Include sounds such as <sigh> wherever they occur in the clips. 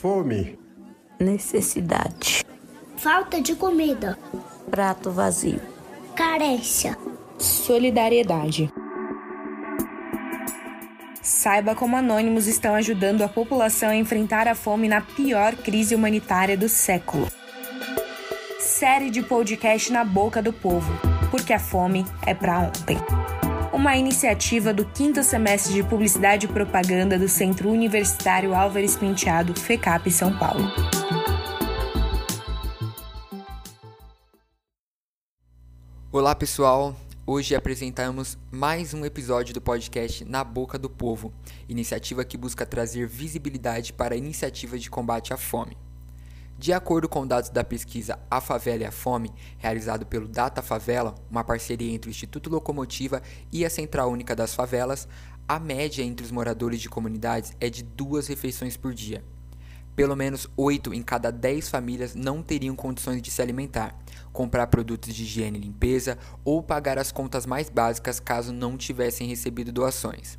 Fome. Necessidade. Falta de comida. Prato vazio. Carência. Solidariedade. Saiba como anônimos estão ajudando a população a enfrentar a fome na pior crise humanitária do século. Série de podcast na boca do povo, porque a fome é para ontem. Uma iniciativa do quinto semestre de Publicidade e Propaganda do Centro Universitário Álvares Penteado, FECAP São Paulo. Olá pessoal, hoje apresentamos mais um episódio do podcast Na Boca do Povo, iniciativa que busca trazer visibilidade para a iniciativa de combate à fome. De acordo com dados da pesquisa A Favela e a Fome, realizado pelo Data Favela, uma parceria entre o Instituto Locomotiva e a Central Única das Favelas, a média entre os moradores de comunidades é de duas refeições por dia. Pelo menos 8 em cada 10 famílias não teriam condições de se alimentar, comprar produtos de higiene e limpeza ou pagar as contas mais básicas caso não tivessem recebido doações.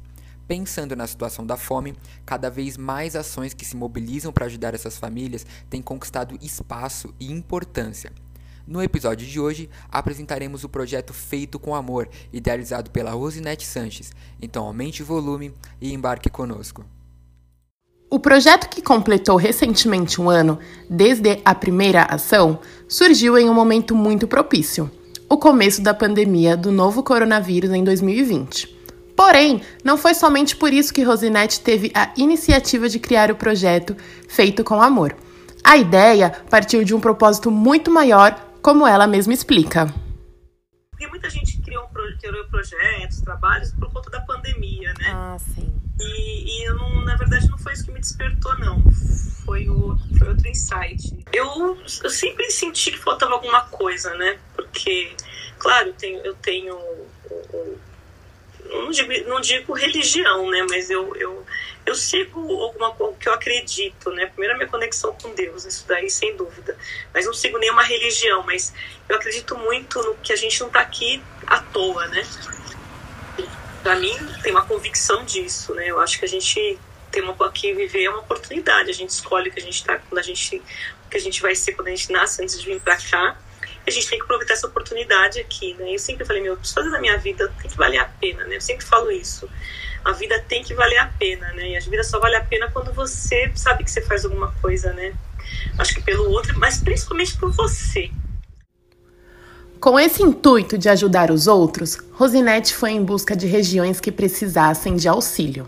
Pensando na situação da fome, cada vez mais ações que se mobilizam para ajudar essas famílias têm conquistado espaço e importância. No episódio de hoje, apresentaremos o projeto Feito com Amor, idealizado pela Rosinete Sanches. Então aumente o volume e embarque conosco. O projeto que completou recentemente um ano, desde a primeira ação, surgiu em um momento muito propício o começo da pandemia do novo coronavírus em 2020. Porém, não foi somente por isso que Rosinete teve a iniciativa de criar o projeto Feito com Amor. A ideia partiu de um propósito muito maior, como ela mesma explica. Porque muita gente criou, criou projetos, trabalhos por conta da pandemia, né? Ah, sim. E, e eu não, na verdade não foi isso que me despertou, não. Foi, o, foi outro insight. Eu, eu sempre senti que faltava alguma coisa, né? Porque, claro, eu tenho, eu tenho não digo, não digo religião, né? Mas eu, eu, eu sigo alguma coisa que eu acredito, né? Primeiro a minha conexão com Deus, isso daí sem dúvida. Mas não sigo nenhuma religião, mas eu acredito muito no que a gente não está aqui à toa, né? para mim tem uma convicção disso, né? Eu acho que a gente tem uma aqui viver é uma oportunidade. A gente escolhe o que a gente tá quando a gente o que a gente vai ser quando a gente nasce antes de vir para cá. A gente tem que aproveitar essa oportunidade aqui, né? Eu sempre falei, meu, preciso fazer da minha vida tem que valer a pena, né? Eu sempre falo isso. A vida tem que valer a pena, né? E a vida só vale a pena quando você sabe que você faz alguma coisa, né? Acho que pelo outro, mas principalmente por você. Com esse intuito de ajudar os outros, Rosinete foi em busca de regiões que precisassem de auxílio.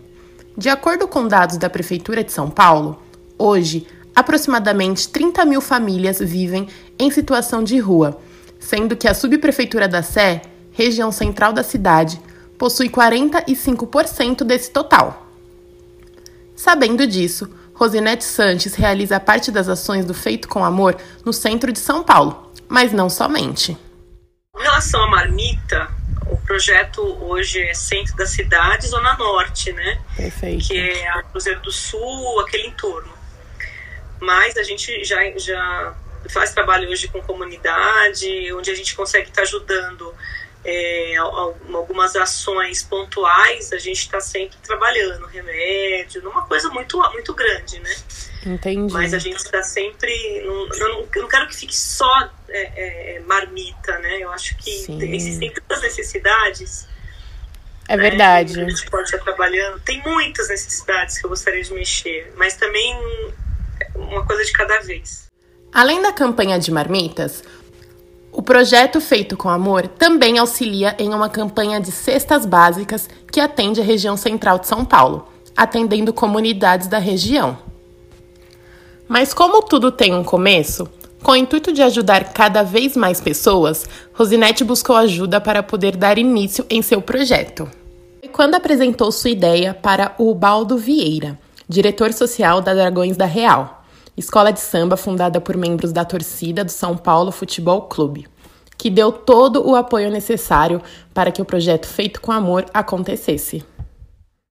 De acordo com dados da Prefeitura de São Paulo, hoje, aproximadamente 30 mil famílias vivem em situação de rua, sendo que a Subprefeitura da Sé, região central da cidade, possui 45% desse total. Sabendo disso, Rosinete Sanches realiza parte das ações do Feito com Amor no centro de São Paulo, mas não somente. Com relação à marmita, o projeto hoje é centro da cidade, zona norte, né? Perfeito. Que é a Cruzeiro do Sul, aquele entorno. Mas a gente já, já faz trabalho hoje com comunidade, onde a gente consegue estar ajudando é, algumas ações pontuais, a gente está sempre trabalhando, remédio, numa coisa muito, muito grande, né? Entendi. Mas a gente está sempre. Não, eu, não, eu não quero que fique só é, é, marmita, né? Eu acho que Sim. existem tantas necessidades. É né, verdade. a gente pode estar trabalhando. Tem muitas necessidades que eu gostaria de mexer, mas também uma coisa de cada vez. Além da campanha de marmitas, o projeto Feito com Amor também auxilia em uma campanha de cestas básicas que atende a região central de São Paulo, atendendo comunidades da região. Mas como tudo tem um começo, com o intuito de ajudar cada vez mais pessoas, Rosinete buscou ajuda para poder dar início em seu projeto. E quando apresentou sua ideia para o Baldo Vieira, diretor social da Dragões da Real, escola de samba fundada por membros da torcida do São Paulo Futebol Clube, que deu todo o apoio necessário para que o projeto Feito com Amor acontecesse.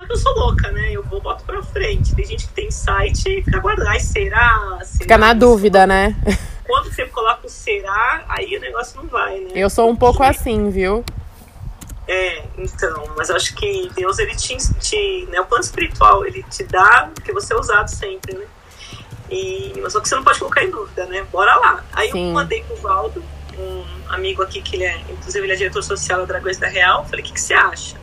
Eu sou louca, né? Eu vou boto pra frente. Tem gente que tem site e fica guardando. será? será? Fica na dúvida, né? Quando você coloca o será, aí o negócio não vai, né? Eu sou um pouco assim, viu? É, então, mas acho que Deus, ele te, te né, o plano espiritual, ele te dá porque você é usado sempre, né? E, só que você não pode colocar em dúvida, né? Bora lá. Aí Sim. eu mandei pro Valdo, um amigo aqui que ele é, inclusive ele é diretor social da Dragões da Real. Falei, o que, que você acha?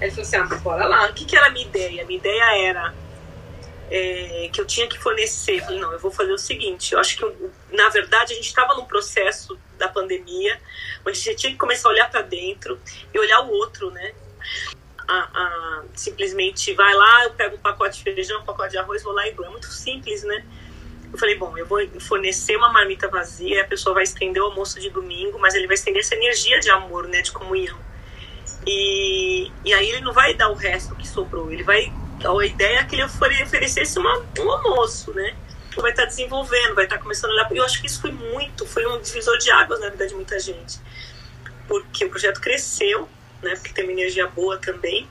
Aí ele falou assim: ah, bora lá. O que, que era a minha ideia? A minha ideia era é, que eu tinha que fornecer. Eu falei, não, eu vou fazer o seguinte: eu acho que, eu- na verdade, a gente estava num processo da pandemia onde a gente tinha que começar a olhar para dentro e olhar o outro, né? A, a- simplesmente vai lá, eu pego um pacote de feijão, um pacote de arroz, vou lá e dou. É muito simples, né? Eu falei, bom, eu vou fornecer uma marmita vazia, a pessoa vai estender o almoço de domingo, mas ele vai estender essa energia de amor, né, de comunhão. E, e aí ele não vai dar o resto que sobrou, ele vai. A ideia é que ele ofere- oferecesse uma, um almoço, né? Vai estar desenvolvendo, vai estar começando a olhar. Eu acho que isso foi muito, foi um divisor de águas na vida de muita gente. Porque o projeto cresceu, né? Porque tem uma energia boa também.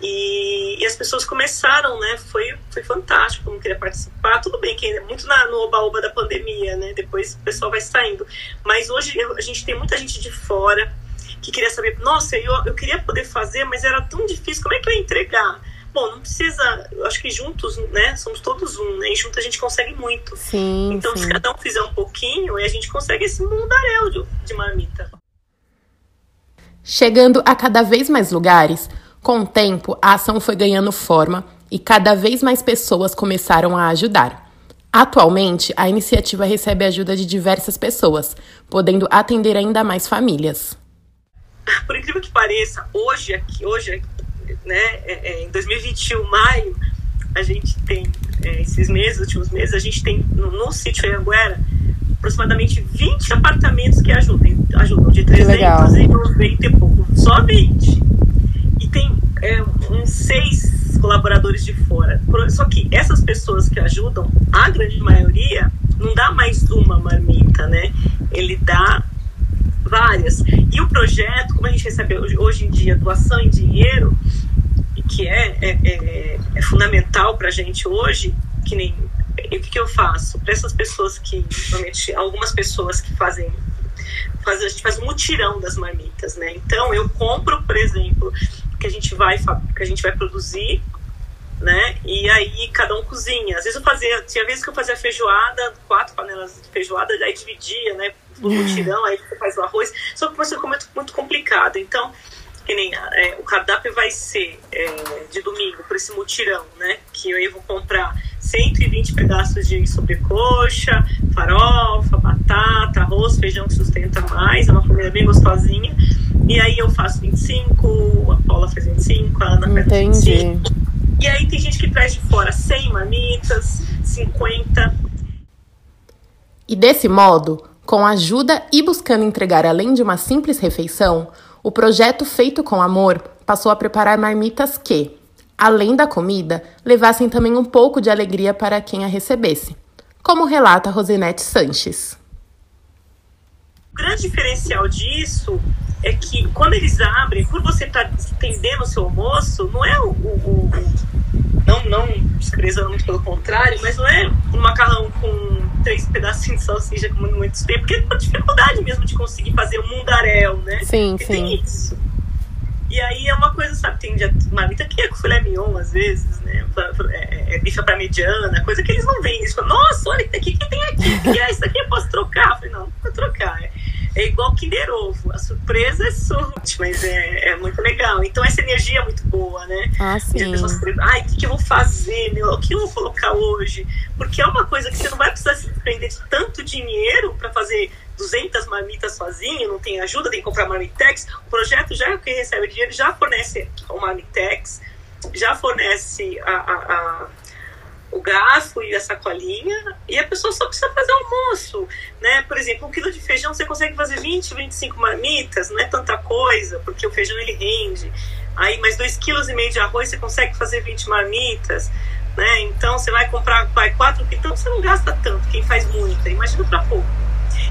E, e as pessoas começaram, né? Foi, foi fantástico, não queria participar. Tudo bem que é muito na, no oba-oba da pandemia, né? Depois o pessoal vai saindo. Mas hoje a gente tem muita gente de fora que queria saber, nossa, eu, eu queria poder fazer, mas era tão difícil, como é que eu ia entregar? Bom, não precisa, eu acho que juntos, né? Somos todos um, né? E juntos a gente consegue muito. Sim, Então, sim. se cada um fizer um pouquinho, a gente consegue esse mundaréu de, de marmita. Chegando a cada vez mais lugares, com o tempo a ação foi ganhando forma e cada vez mais pessoas começaram a ajudar. Atualmente, a iniciativa recebe ajuda de diversas pessoas, podendo atender ainda mais famílias. por incrível que pareça, hoje, aqui, hoje né, é- é, em 2021, maio, a gente tem, é, esses meses, últimos meses, a gente tem no, no sítio Anhanguera aproximadamente 20 apartamentos que ajudam, ajudam de legal. 390 e pouco, só 20. E tem é, uns seis colaboradores de fora. Só que essas pessoas que ajudam, a grande maioria, não dá mais uma marmita, né? Ele dá várias. E o projeto, como a gente recebe hoje, hoje em dia doação em dinheiro, que é, é, é, é fundamental para a gente hoje, que nem e o que, que eu faço para essas pessoas que algumas pessoas que fazem faz, a gente faz um mutirão das marmitas, né? Então eu compro, por exemplo, que a gente vai que a gente vai produzir né? E aí cada um cozinha. Às vezes eu fazia, tinha vezes que eu fazia feijoada, quatro panelas de feijoada, aí dividia, né? No mutirão, aí você faz o arroz. Só que começou a ficar muito, muito complicado. Então, que nem é, o cardápio vai ser é, de domingo para esse mutirão, né? Que eu vou comprar 120 pedaços de sobrecoxa, farofa, batata, arroz, feijão que sustenta mais, é uma comida bem gostosinha. E aí eu faço 25, a Paula faz 25, a Ana faz 25. E aí tem gente que traz de fora 100 marmitas, 50. E desse modo, com ajuda e buscando entregar além de uma simples refeição, o projeto Feito com Amor passou a preparar marmitas que, além da comida, levassem também um pouco de alegria para quem a recebesse, como relata Rosinete Sanches. O grande diferencial disso é que quando eles abrem, por você estar estendendo o seu almoço, não é o. o, o não, não desprezando muito pelo contrário, mas não é um macarrão com três pedacinhos de salsicha com muito tempo, porque é uma dificuldade mesmo de conseguir fazer um mundaréu, né? Sim, Porque sim. Tem isso. E aí é uma coisa, sabe, tem marmita que é com filé mignon, às vezes, né? É, é, bife pra mediana, coisa que eles não veem. Eles falam, nossa, olha o que, que tem aqui. Que é isso aqui? Eu posso trocar? Eu falei, não, não vou trocar. É, é igual Kinder Ovo. A surpresa é sorte, mas é, é muito legal. Então essa energia é muito boa, né? Ah, E as pessoas ai, o que, que eu vou fazer, meu? O que eu vou colocar hoje? Porque é uma coisa que você não vai precisar se desprender de tanto dinheiro para fazer 200 marmitas sozinho, não tem ajuda, tem que comprar marmitex. O projeto já é quem recebe dinheiro, já fornece o marmitex, já fornece a, a, a- o garfo e a sacolinha, e a pessoa só precisa fazer almoço, né? Por exemplo, um quilo de feijão você consegue fazer 20, 25 marmitas, não é tanta coisa, porque o feijão ele rende. Aí, mais 2,5 kg de arroz você consegue fazer 20 marmitas, né? Então, você vai comprar vai, 4 quilos, então você não gasta tanto, quem faz muita, imagina para pouco.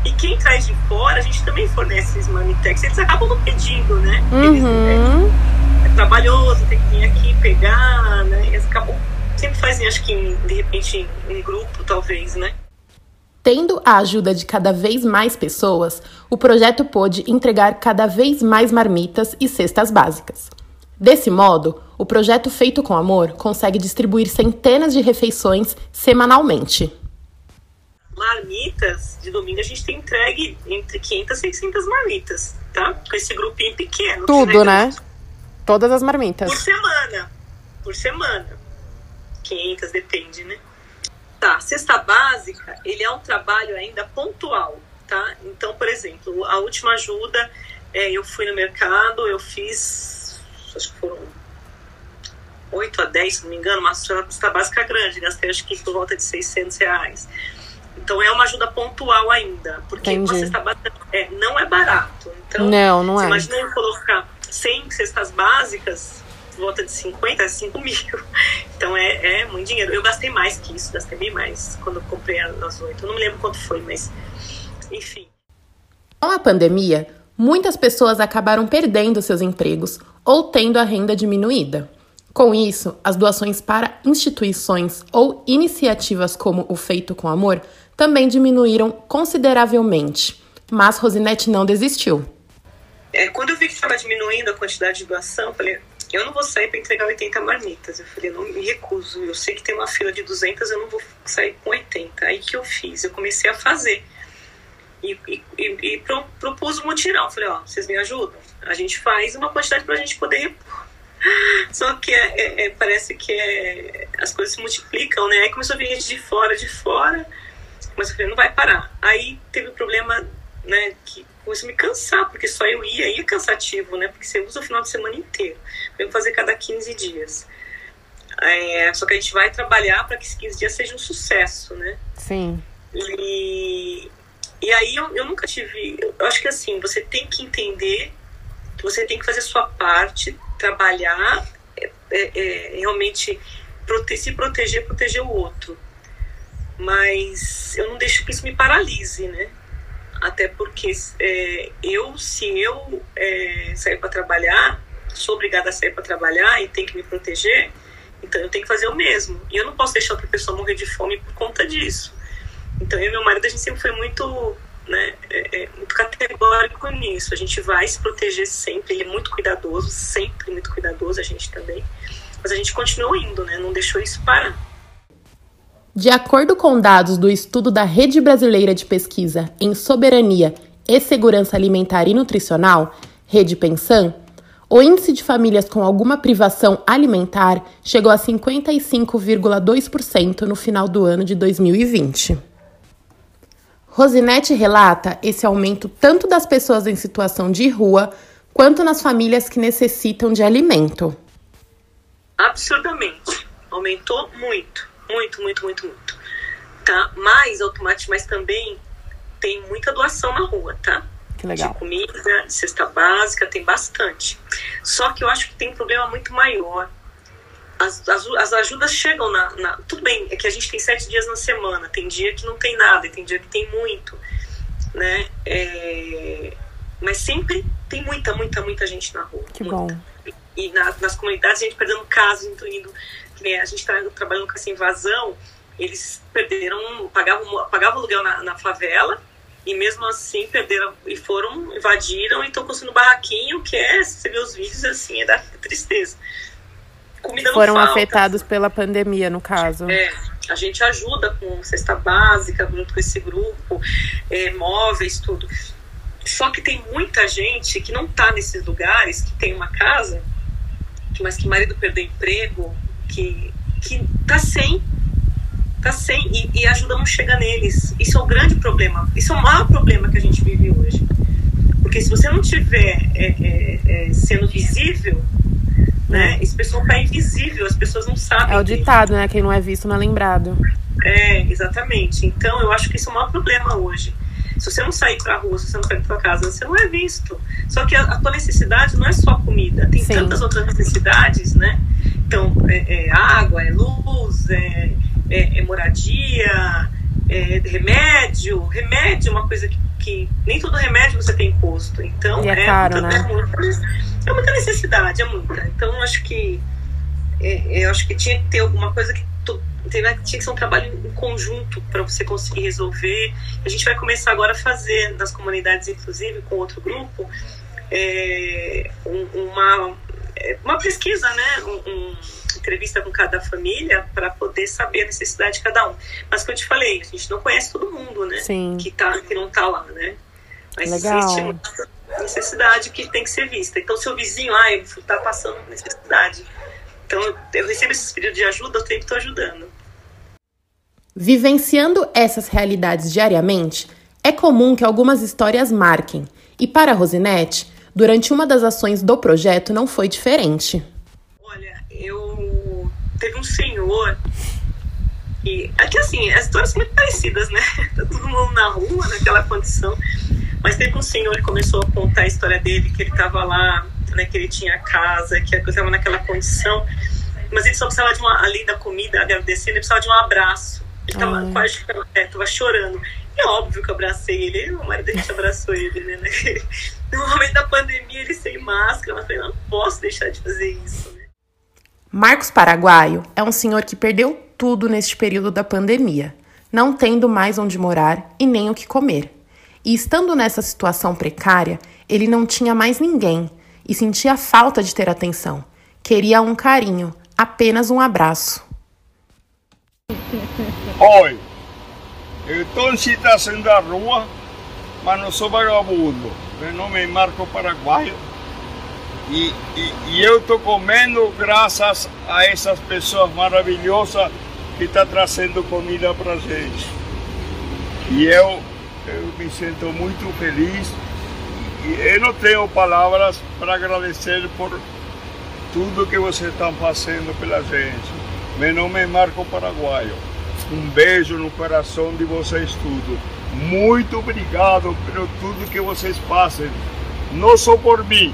E quem traz de fora, a gente também fornece esses marmitex, eles acabam não pedindo, né? Eles, Uhum. é, é trabalhoso, tem que vir aqui pegar, né? Eles acabam, sempre fazem, acho que em- de repente em, grupo, talvez, né? Tendo a ajuda de cada vez mais pessoas, o projeto pôde entregar cada vez mais marmitas e cestas básicas. Desse modo, o projeto Feito com Amor consegue distribuir centenas de refeições semanalmente. marmitas, de domingo a gente tem entregue entre 500 e 600 marmitas, tá? Com esse grupinho pequeno. Tudo, né? Todas as marmitas. Por semana. Por semana. 500, depende, né? Tá, cesta básica, ele é um trabalho ainda pontual, tá? Então, por exemplo, a última ajuda, é, eu fui no mercado, eu fiz, acho que foram 8 a 10, se não me engano, uma cesta básica grande, gastei acho que por volta de 600 reais. Então é uma ajuda pontual ainda, porque Entendi. uma cesta básica é, não é barato. Então, Não, não você é. imagina eu colocar 100 cestas básicas, volta de 50, 5 mil. <laughs> Então é, é muito dinheiro. Eu gastei mais que isso, gastei bem mais quando eu comprei as oito. Eu não me lembro quanto foi, mas enfim. Com a pandemia, muitas pessoas acabaram perdendo seus empregos ou tendo a renda diminuída. Com isso, as doações para instituições ou iniciativas como o Feito com Amor também diminuíram consideravelmente. Mas Rosinete não desistiu. É, quando eu vi que estava diminuindo a quantidade de doação, eu falei, eu não vou sair para entregar 80 marmitas. Eu falei, não me recuso. Eu sei que tem uma fila de 200, eu não vou sair com 80. Aí que eu fiz? Eu comecei a fazer. E, e, e, pro, propus um mutirão. Falei, ó, vocês me ajudam? A gente faz uma quantidade para a gente poder repor. <laughs> Só que é, é, é, parece que é, as coisas se multiplicam, né? Aí começou a vir gente de fora, de fora. Mas eu falei, não vai parar. Aí teve o problema, né, que começou a me cansar, porque só eu ia, ia cansativo, né? Porque você usa o final de semana inteiro. Vou fazer cada 15 dias. É, só que a gente vai trabalhar para que esses 15 dias seja um sucesso, né? Sim. E, e aí eu, eu nunca tive. Eu acho que assim, você tem que entender que você tem que fazer a sua parte, trabalhar, é, é, é, realmente prote se proteger, proteger o outro. Mas eu não deixo que isso me paralise, né? Até porque é, eu, se eu é, sair para trabalhar, sou obrigada a sair para trabalhar e tenho que me proteger, então eu tenho que fazer o mesmo. E eu não posso deixar outra pessoa morrer de fome por conta disso. Então eu e meu marido, a gente sempre foi muito, né, é, é, muito categórico nisso. A gente vai se proteger sempre, ele é muito cuidadoso, sempre muito cuidadoso, a gente também. Mas a gente continuou indo, né, não deixou isso parar. De acordo com dados do estudo da Rede Brasileira de Pesquisa em Soberania e Segurança Alimentar e Nutricional, Rede Pensan, o índice de famílias com alguma privação alimentar chegou a 55,2% no final do ano de 2020. Rosinete relata esse aumento tanto das pessoas em situação de rua quanto nas famílias que necessitam de alimento. Absurdamente. Aumentou muito, muito, muito, muito, muito. Tá? Mas automático, mas também tem muita doação na rua, tá? Que legal. De comida, de cesta básica, tem bastante. Só que eu acho que tem um problema muito maior. As, as, as ajudas chegam na, na, Tudo bem, é que a gente tem sete dias na semana. Tem dia que não tem nada, e tem dia que tem muito. Né? É, mas sempre tem muita, muita, muita gente na rua. Que muita. bom. E na, nas comunidades a gente perdendo casos, indo, indo a gente está trabalhando com essa invasão, eles perderam, pagavam, pagavam aluguel na, na favela e mesmo assim perderam e foram, invadiram e estão construindo barraquinho, que é, se você vê os vídeos assim, é da tristeza. Comida Foram falta. afetados pela pandemia, no caso. É, a gente ajuda com cesta básica, junto com esse grupo, é, móveis, tudo. Só que tem muita gente que não tá nesses lugares, que tem uma casa, mas que o marido perdeu emprego, que, que tá sem, tá sem, e, e ajuda não chega neles. Isso é um grande problema. Isso é o maior problema que a gente vive hoje. Porque se você não tiver é, é, é, sendo visível, né, esse pessoal tá invisível, as pessoas não sabem. É o ditado, né? Quem não é visto não é lembrado. É, exatamente. Então eu acho que isso é o maior problema hoje. Se você não sair pra rua, se você não sair pra tua casa, você não é visto. Só que a, a tua necessidade não é só comida, tem Sim. tantas outras necessidades, né? Então, é, é água, é luz, é, é- é moradia, é remédio. Remédio é uma coisa que, que nem todo remédio você tem custo. Então, E é caro, muita, né? é, muita, é muita necessidade, é muita. Então, acho que é, eu acho que tinha que ter alguma coisa que to- tinha tinha que ser um trabalho em conjunto para você conseguir resolver. A gente vai começar agora a fazer nas comunidades, inclusive com outro grupo, é, um- uma é uma pesquisa, né? Um, um, entrevista com cada família para poder saber a necessidade de cada um. Mas como eu te falei, a gente não conhece todo mundo, né? Sim. Que, tá, que não tá lá, né? Mas Legal. existe uma necessidade que tem que ser vista. Então, seu vizinho, ah, ele tá passando necessidade. Então, eu, eu recebo esses pedidos de ajuda, eu sempre estou ajudando. Vivenciando essas realidades diariamente, é comum que algumas histórias marquem. E para a Rosinete, durante uma das ações do projeto não foi diferente. Olha, eu teve um senhor e aqui assim, as histórias são muito parecidas, né? <laughs> Tá todo mundo na rua, naquela condição. Mas teve um senhor que começou a contar a história dele, que ele estava lá, né, que ele tinha casa, que ele estava naquela condição. Mas ele só precisava de uma, além da comida, agradecendo, ele precisava de um abraço. Ele estava Ah. quase é, tava chorando. É óbvio que eu abracei ele, o marido da gente abraçou ele, né? <laughs> No momento da pandemia, ele sem máscara, mas eu falei, não posso deixar de fazer isso, né? Marcos Paraguaio é um senhor que perdeu tudo neste período da pandemia, não tendo mais onde morar e nem o que comer. E estando nessa situação precária, ele não tinha mais ninguém e sentia falta de ter atenção. Queria um carinho, apenas um abraço. Oi, eu estou em situação da rua, mas não sou vagabundo. Meu nome é Marco Paraguaio e, e, e eu estou comendo graças a essas pessoas maravilhosas que estão trazendo comida para gente. E eu, eu me sinto muito feliz e eu não tenho palavras para agradecer por tudo que vocês estão fazendo pela gente. Meu nome é Marco Paraguaio. Um beijo no coração de vocês tudo. Muito obrigado por tudo que vocês fazem. Não só por mim,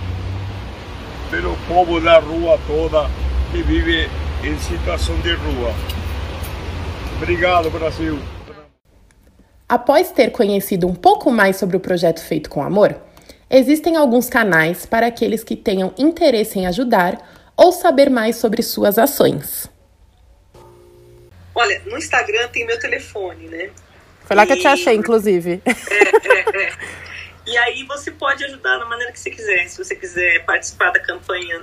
pelo povo da rua toda que vive em situação de rua. Obrigado, Brasil. Após ter conhecido um pouco mais sobre o projeto Feito com Amor, existem alguns canais para aqueles que tenham interesse em ajudar ou saber mais sobre suas ações. Olha, no Instagram tem meu telefone, né? Foi lá que eu E- te achei, inclusive. <laughs> É, é. E aí você pode ajudar da maneira que você quiser. Se você quiser participar da campanha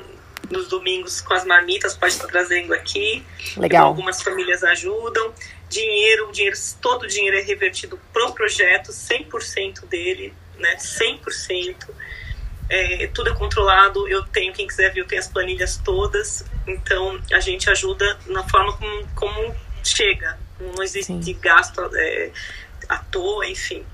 nos domingos com as marmitas, pode estar trazendo aqui. Legal. Algumas famílias ajudam. Dinheiro, dinheiro, todo o dinheiro é revertido pro projeto, 100% dele, né? 100%. É, tudo é controlado. Eu tenho, quem quiser ver, eu tenho as planilhas todas. Então a gente ajuda na forma como, como chega. Não existe Sim. gasto é, à toa, enfim.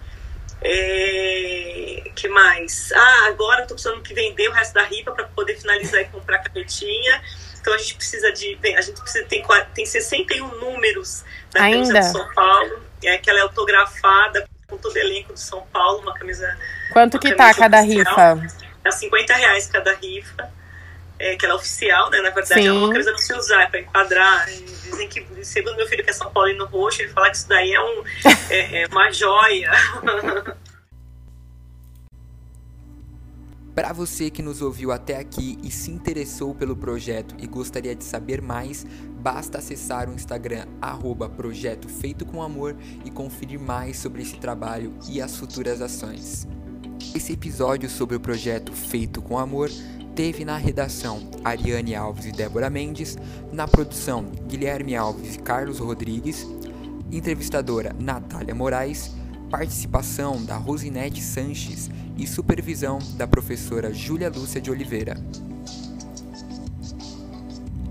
É, que mais? Ah, agora eu tô precisando que vender o resto da ripa para poder finalizar e comprar a capetinha. Então a gente precisa de. bem, A gente precisa tem, tem 61 números da camisa Ainda? de São Paulo. É que ela é autografada com todo o elenco de São Paulo, uma camisa. Quanto uma que tá camisa cada oficial. rifa? É 50 reais cada rifa. É, que ela é oficial, né? Na verdade, é uma Sim. camisa pra se usar, é pra enquadrar. E Dizem que, segundo meu filho que é São Paulino roxo, ele fala que isso daí é, um, é, é uma joia. <laughs> Para você que nos ouviu até aqui e se interessou pelo projeto e gostaria de saber mais, basta acessar o Instagram arroba Projeto Feito com Amor e conferir mais sobre esse trabalho e as futuras ações. Esse episódio sobre o projeto Feito com Amor teve na redação Ariane Alves e Débora Mendes, na produção Guilherme Alves e Carlos Rodrigues, entrevistadora Natália Moraes, participação da Rosinete Sanches e supervisão da professora Júlia Lúcia de Oliveira.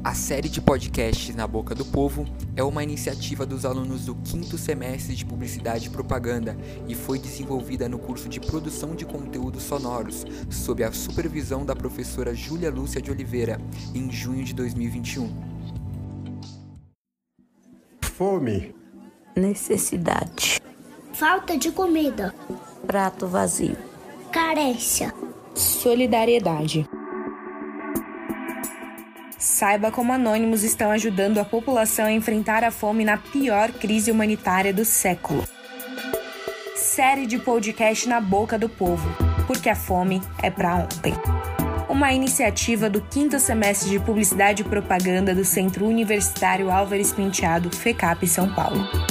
A série de podcasts Na Boca do Povo é uma iniciativa dos alunos do quinto semestre de Publicidade e Propaganda e foi desenvolvida no curso de Produção de Conteúdos Sonoros, sob a supervisão da professora Júlia Lúcia de Oliveira, em junho de 2021. Fome. necessidade, Falta de comida. prato vazio, Carência. Solidariedade. Saiba como anônimos estão ajudando a população a enfrentar a fome na pior crise humanitária do século. Série de podcast na boca do povo, porque a fome é pra ontem. Uma iniciativa do quinto semestre de Publicidade e Propaganda do Centro Universitário Álvares Penteado, FECAP São Paulo.